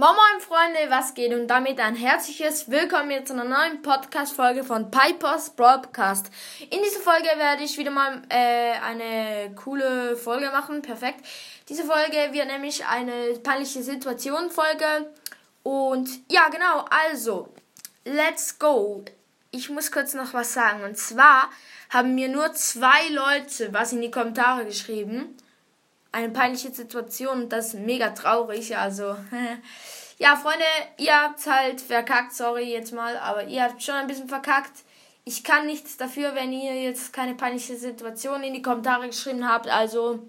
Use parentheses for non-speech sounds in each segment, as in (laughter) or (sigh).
Moin Moin Freunde, was geht? Und damit ein herzliches Willkommen zu einer neuen Podcast-Folge von Pipers Broadcast. In dieser Folge werde ich wieder mal äh, eine coole Folge machen. Perfekt. Diese Folge wird nämlich eine peinliche Situation-Folge. Und ja, genau, also, let's go. Ich muss kurz noch was sagen. Und zwar haben mir nur zwei Leute was in die Kommentare geschrieben eine peinliche Situation und das ist mega traurig. Also, (laughs) ja, Freunde, ihr habt halt verkackt, sorry jetzt mal, aber ihr habt schon ein bisschen verkackt. Ich kann nichts dafür, wenn ihr jetzt keine peinliche Situation in die Kommentare geschrieben habt. Also,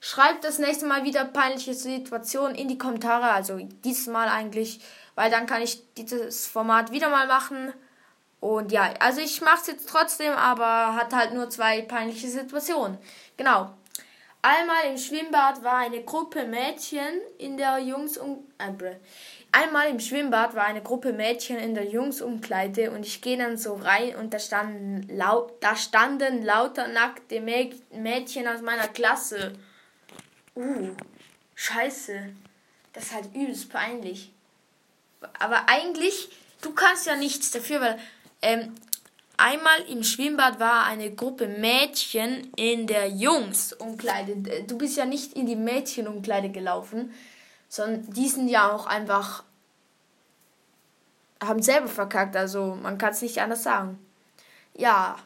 schreibt das nächste Mal wieder peinliche Situation in die Kommentare. Also, dieses Mal eigentlich, weil dann kann ich dieses Format wieder mal machen. Und ja, also ich mache es jetzt trotzdem, aber hat halt nur zwei peinliche Situationen. Genau. Einmal im Schwimmbad war eine Gruppe Mädchen in der Jungs um äh, Einmal im Schwimmbad war eine Gruppe Mädchen in der Jungsumkleide und ich gehe dann so rein und da standen, lau da standen lauter nackte Mä Mädchen aus meiner Klasse. Uh, scheiße. Das ist halt übelst peinlich. Aber eigentlich, du kannst ja nichts dafür, weil ähm, Einmal im Schwimmbad war eine Gruppe Mädchen in der Jungsumkleide. Du bist ja nicht in die Mädchenumkleide gelaufen, sondern die sind ja auch einfach haben selber verkackt, also man kann es nicht anders sagen. Ja,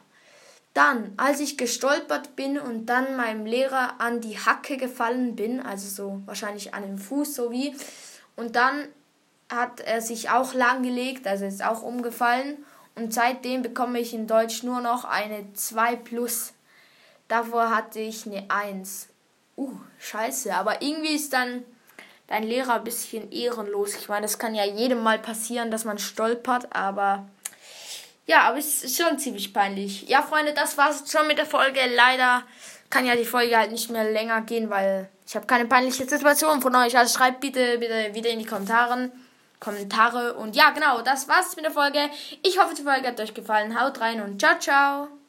dann, als ich gestolpert bin und dann meinem Lehrer an die Hacke gefallen bin, also so wahrscheinlich an den Fuß so wie, und dann hat er sich auch langgelegt, also ist auch umgefallen und seitdem bekomme ich in Deutsch nur noch eine 2 plus. Davor hatte ich eine 1. Uh, scheiße. Aber irgendwie ist dann dein Lehrer ein bisschen ehrenlos. Ich meine, das kann ja jedem mal passieren, dass man stolpert, aber ja, aber es ist schon ziemlich peinlich. Ja, Freunde, das war's schon mit der Folge. Leider kann ja die Folge halt nicht mehr länger gehen, weil ich habe keine peinliche Situation von euch. Also schreibt bitte, bitte wieder in die Kommentare. Kommentare. Und ja, genau, das war's mit der Folge. Ich hoffe, die Folge hat euch gefallen. Haut rein und ciao, ciao.